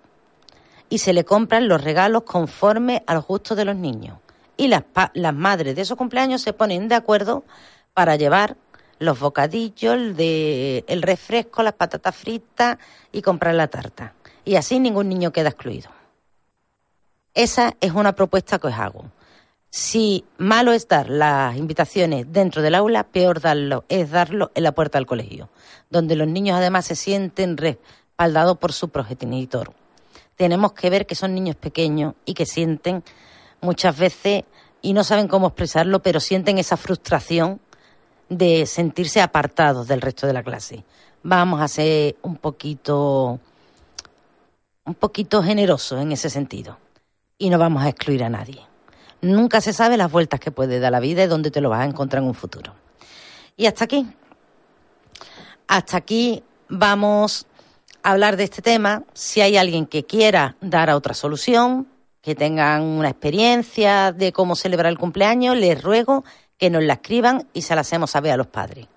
y se le compran los regalos conforme al gusto de los niños. Y las, las madres de esos cumpleaños se ponen de acuerdo para llevar los bocadillos, el, el refresco, las patatas fritas y comprar la tarta. Y así ningún niño queda excluido. Esa es una propuesta que os hago. Si malo es dar las invitaciones dentro del aula, peor darlo es darlo en la puerta del colegio, donde los niños además se sienten respaldados por su progenitor. Tenemos que ver que son niños pequeños y que sienten muchas veces, y no saben cómo expresarlo, pero sienten esa frustración de sentirse apartados del resto de la clase. Vamos a ser un poquito, un poquito generosos en ese sentido y no vamos a excluir a nadie. Nunca se sabe las vueltas que puede dar la vida y dónde te lo vas a encontrar en un futuro. Y hasta aquí. Hasta aquí vamos a hablar de este tema. Si hay alguien que quiera dar a otra solución, que tengan una experiencia de cómo celebrar el cumpleaños, les ruego que nos la escriban y se la hacemos saber a los padres.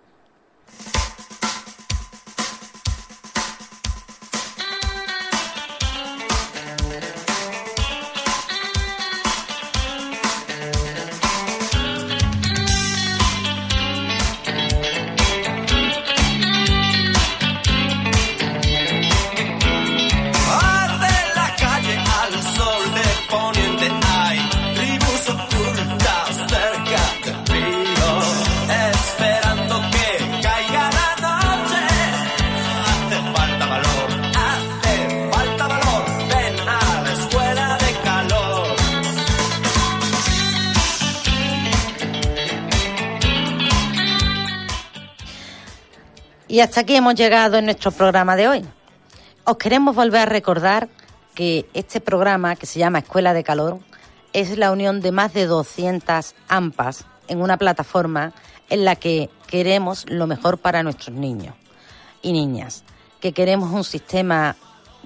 Y hasta aquí hemos llegado en nuestro programa de hoy. Os queremos volver a recordar que este programa, que se llama Escuela de Calor, es la unión de más de 200 AMPAs en una plataforma en la que queremos lo mejor para nuestros niños y niñas, que queremos un sistema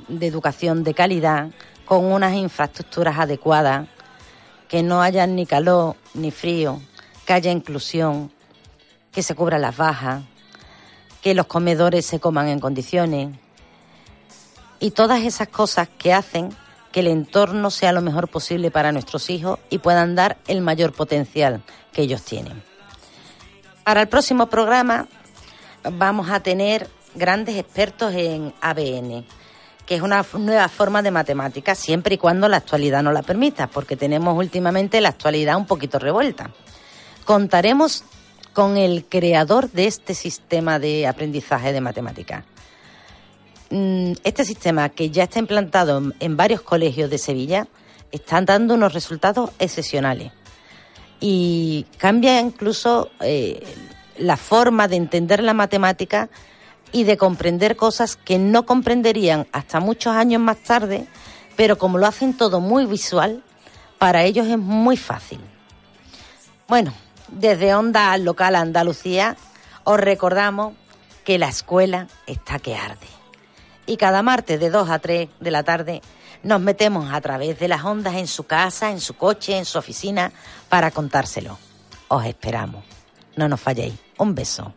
de educación de calidad con unas infraestructuras adecuadas, que no haya ni calor ni frío, que haya inclusión, que se cubran las bajas, que los comedores se coman en condiciones y todas esas cosas que hacen que el entorno sea lo mejor posible para nuestros hijos y puedan dar el mayor potencial que ellos tienen. Para el próximo programa vamos a tener grandes expertos en ABN, que es una nueva forma de matemáticas, siempre y cuando la actualidad nos la permita, porque tenemos últimamente la actualidad un poquito revuelta. Contaremos con el creador de este sistema de aprendizaje de matemáticas. Mm, Este sistema, que ya está implantado en- varios colegios de Sevilla, está dando unos resultados excepcionales y cambia incluso eh, la forma de entender la matemática y de comprender cosas que no comprenderían hasta muchos años más tarde, pero como lo hacen todo muy visual, para ellos es muy fácil. Bueno, desde Onda Local Andalucía os recordamos que la escuela está que arde. Y cada martes de 2 a 3 de la tarde nos metemos a través de las ondas en su casa, en su coche, en su oficina para contárselo. Os esperamos. No nos falléis. Un beso.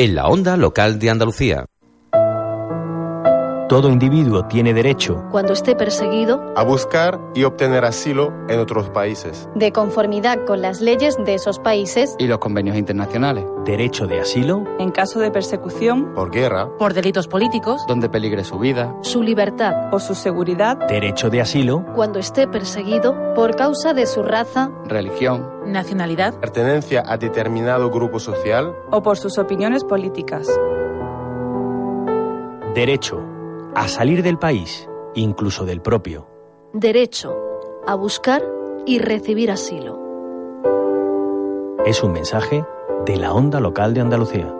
En la onda local de Andalucía. Todo individuo tiene derecho cuando esté perseguido a buscar y obtener asilo en otros países. De conformidad con las leyes de esos países y los convenios internacionales. Derecho de asilo en caso de persecución, por guerra, por delitos políticos, donde peligre su vida, su libertad o su seguridad. Derecho de asilo cuando esté perseguido por causa de su raza, religión, nacionalidad, pertenencia a determinado grupo social o por sus opiniones políticas. Derecho a salir del país, incluso del propio. Derecho a buscar y recibir asilo. Es un mensaje de la Onda Local de Andalucía.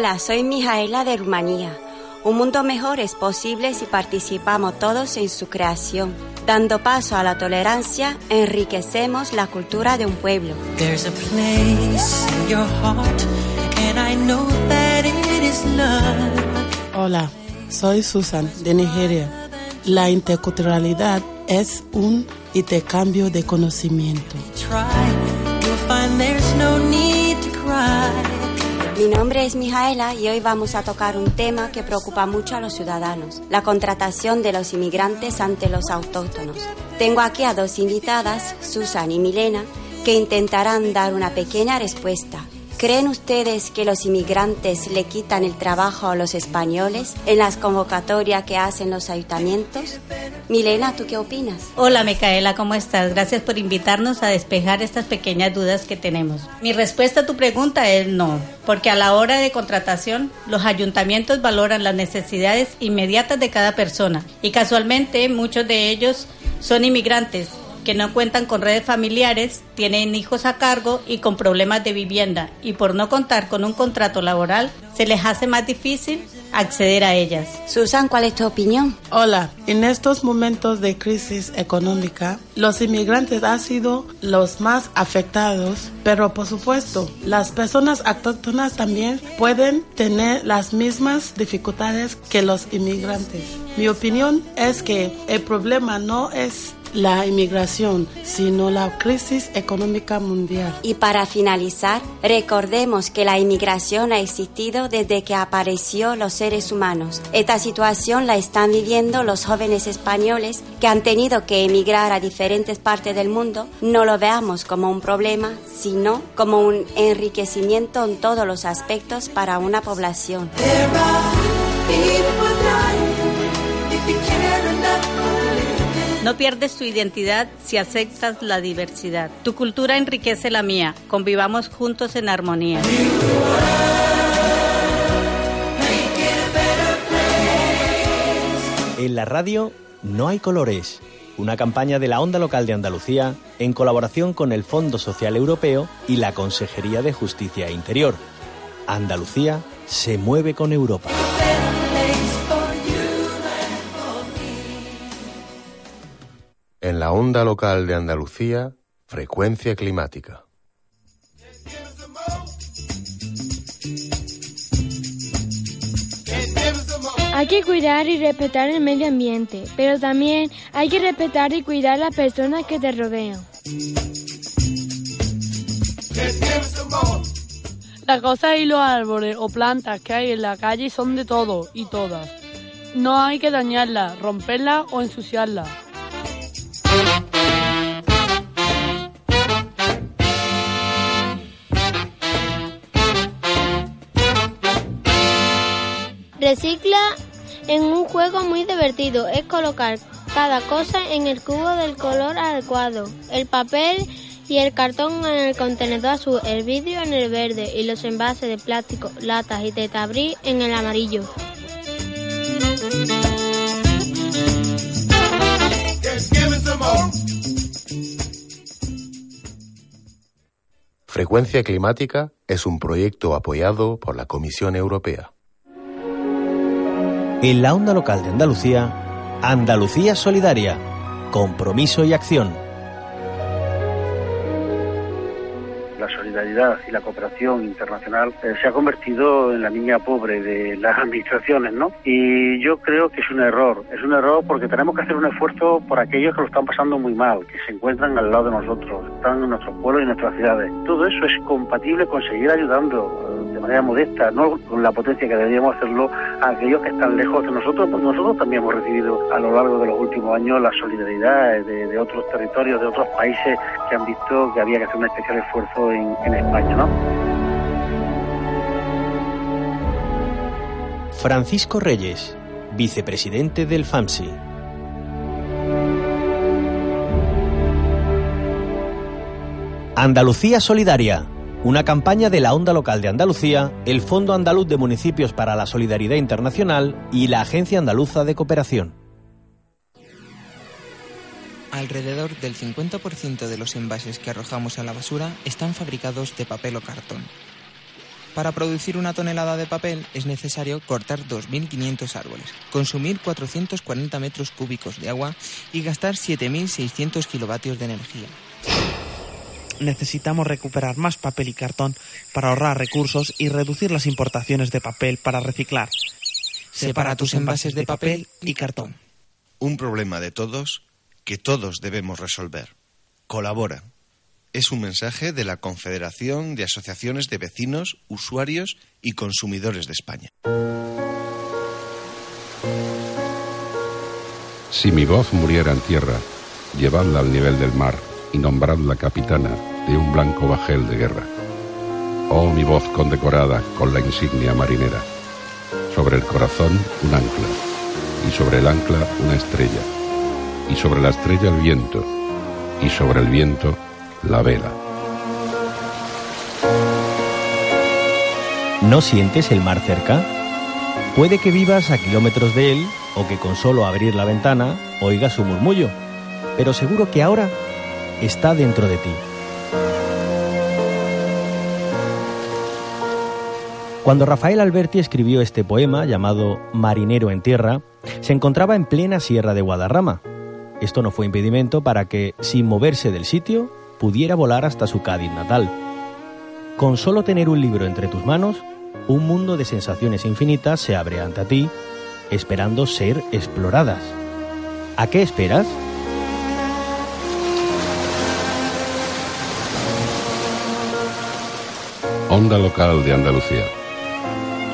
Hola, soy Mijaela de Rumanía. Un mundo mejor es posible si participamos todos en su creación. Dando paso a la tolerancia, enriquecemos la cultura de un pueblo. Hola, soy Susan de Nigeria. La interculturalidad es un intercambio de conocimiento. Mi nombre es Mijaela y hoy vamos a tocar un tema que preocupa mucho a los ciudadanos, la contratación de los inmigrantes ante los autóctonos. Tengo aquí a dos invitadas, Susan y Milena, que intentarán dar una pequeña respuesta. ¿Creen ustedes que los inmigrantes le quitan el trabajo a los españoles en las convocatorias que hacen los ayuntamientos? Milena, ¿tú qué opinas? Hola, Micaela, ¿cómo estás? Gracias por invitarnos a despejar estas pequeñas dudas que tenemos. Mi respuesta a tu pregunta es no, porque a la hora de contratación, los ayuntamientos valoran las necesidades inmediatas de cada persona y casualmente muchos de ellos son inmigrantes que no cuentan con redes familiares, tienen hijos a cargo y con problemas de vivienda y por no contar con un contrato laboral se les hace más difícil acceder a ellas. Susan, ¿cuál es tu opinión? Hola, en estos momentos de crisis económica, los inmigrantes han sido los más afectados, pero por supuesto, las personas autóctonas también pueden tener las mismas dificultades que los inmigrantes. Mi opinión es que el problema no es la inmigración, sino la crisis económica mundial. Y para finalizar, recordemos que la inmigración ha existido desde que apareció los seres humanos. Esta situación la están viviendo los jóvenes españoles que han tenido que emigrar a diferentes partes del mundo. No lo veamos como un problema, sino como un enriquecimiento en todos los aspectos para una población. No pierdes tu identidad si aceptas la diversidad. Tu cultura enriquece la mía. Convivamos juntos en armonía. En la radio no hay colores. Una campaña de la Onda Local de Andalucía en colaboración con el Fondo Social Europeo y la Consejería de Justicia e Interior. Andalucía se mueve con Europa. En la onda local de Andalucía, frecuencia climática. Hay que cuidar y respetar el medio ambiente, pero también hay que respetar y cuidar las personas que te rodean. Las cosas y los árboles o plantas que hay en la calle son de todos y todas. No hay que dañarlas, romperlas o ensuciarlas. Recicla en un juego muy divertido. Es colocar cada cosa en el cubo del color adecuado. El papel y el cartón en el contenedor azul, el vidrio en el verde y los envases de plástico, latas y tetabrí en el amarillo. Frecuencia Climática es un proyecto apoyado por la Comisión Europea. En la onda local de Andalucía, Andalucía Solidaria, compromiso y acción. solidaridad y la cooperación internacional eh, se ha convertido en la niña pobre de las administraciones, ¿no? Y yo creo que es un error, es un error porque tenemos que hacer un esfuerzo por aquellos que lo están pasando muy mal, que se encuentran al lado de nosotros, están en nuestros pueblos y en nuestras ciudades. Todo eso es compatible con seguir ayudando de manera modesta, no con la potencia que deberíamos hacerlo a aquellos que están lejos de nosotros, porque nosotros también hemos recibido a lo largo de los últimos años la solidaridad de, otros territorios, de otros países que han visto que había que hacer un especial esfuerzo en, en España, ¿no? Francisco Reyes, vicepresidente del FAMSI. Andalucía Solidaria, una campaña de la Onda Local de Andalucía, el Fondo Andaluz de Municipios para la Solidaridad Internacional y la Agencia Andaluza de Cooperación. Alrededor del 50% de los envases que arrojamos a la basura están fabricados de papel o cartón. Para producir una tonelada de papel es necesario cortar 2.500 árboles, consumir 440 metros cúbicos de agua y gastar 7.600 kilovatios de energía. Necesitamos recuperar más papel y cartón para ahorrar recursos y reducir las importaciones de papel para reciclar. Separa tus envases de papel y cartón. Un problema de todos que todos debemos resolver. Colabora. Es un mensaje de la Confederación de Asociaciones de Vecinos, Usuarios y Consumidores de España. Si mi voz muriera en tierra, llevadla al nivel del mar y nombradla capitana de un blanco bajel de guerra. Oh, mi voz condecorada con la insignia marinera. Sobre el corazón un ancla y sobre el ancla una estrella y sobre la estrella el viento y sobre el viento la vela. ¿No sientes el mar cerca? Puede que vivas a kilómetros de él o que con solo abrir la ventana oigas su murmullo, pero seguro que ahora está dentro de ti. Cuando Rafael Alberti escribió este poema llamado Marinero en Tierra, se encontraba en plena sierra de Guadarrama. Esto no fue impedimento para que, sin moverse del sitio, pudiera volar hasta su Cádiz natal. Con solo tener un libro entre tus manos, un mundo de sensaciones infinitas se abre ante ti, esperando ser exploradas. ¿A qué esperas? Onda local de Andalucía.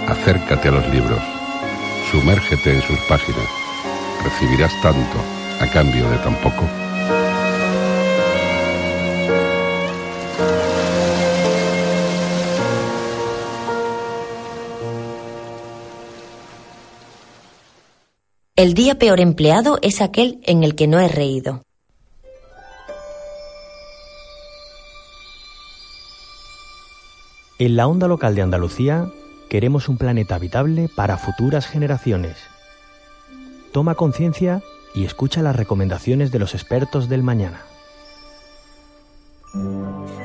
Acércate a los libros. Sumérgete en sus páginas. Recibirás tanto a cambio de tan poco. El día peor empleado es aquel en el que no he reído. En la onda local de Andalucía queremos un planeta habitable para futuras generaciones. Toma conciencia y escucha las recomendaciones de los expertos del mañana.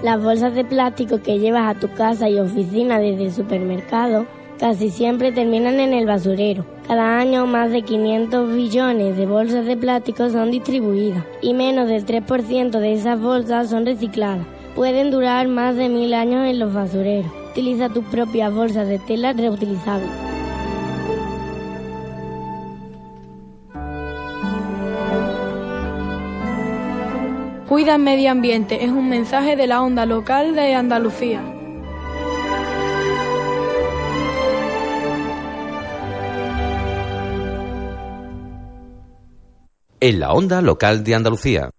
Las bolsas de plástico que llevas a tu casa y oficina desde el supermercado casi siempre terminan en el basurero. Cada año más de 500 billones de bolsas de plástico son distribuidas y menos del 3% de esas bolsas son recicladas. Pueden durar más de mil años en los basureros. Utiliza tus propias bolsas de tela reutilizables. Cuida el medio ambiente es un mensaje de la onda local de Andalucía. En la onda local de Andalucía.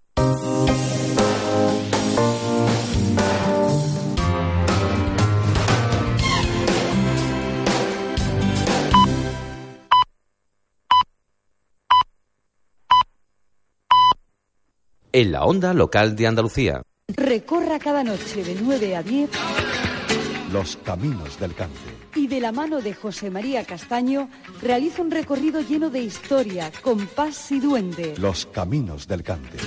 En la onda local de Andalucía. Recorra cada noche de 9 a 10 Los caminos del cante. y de la mano de José María Castaño realiza un recorrido lleno de historia, compás y duende. Los caminos del cante.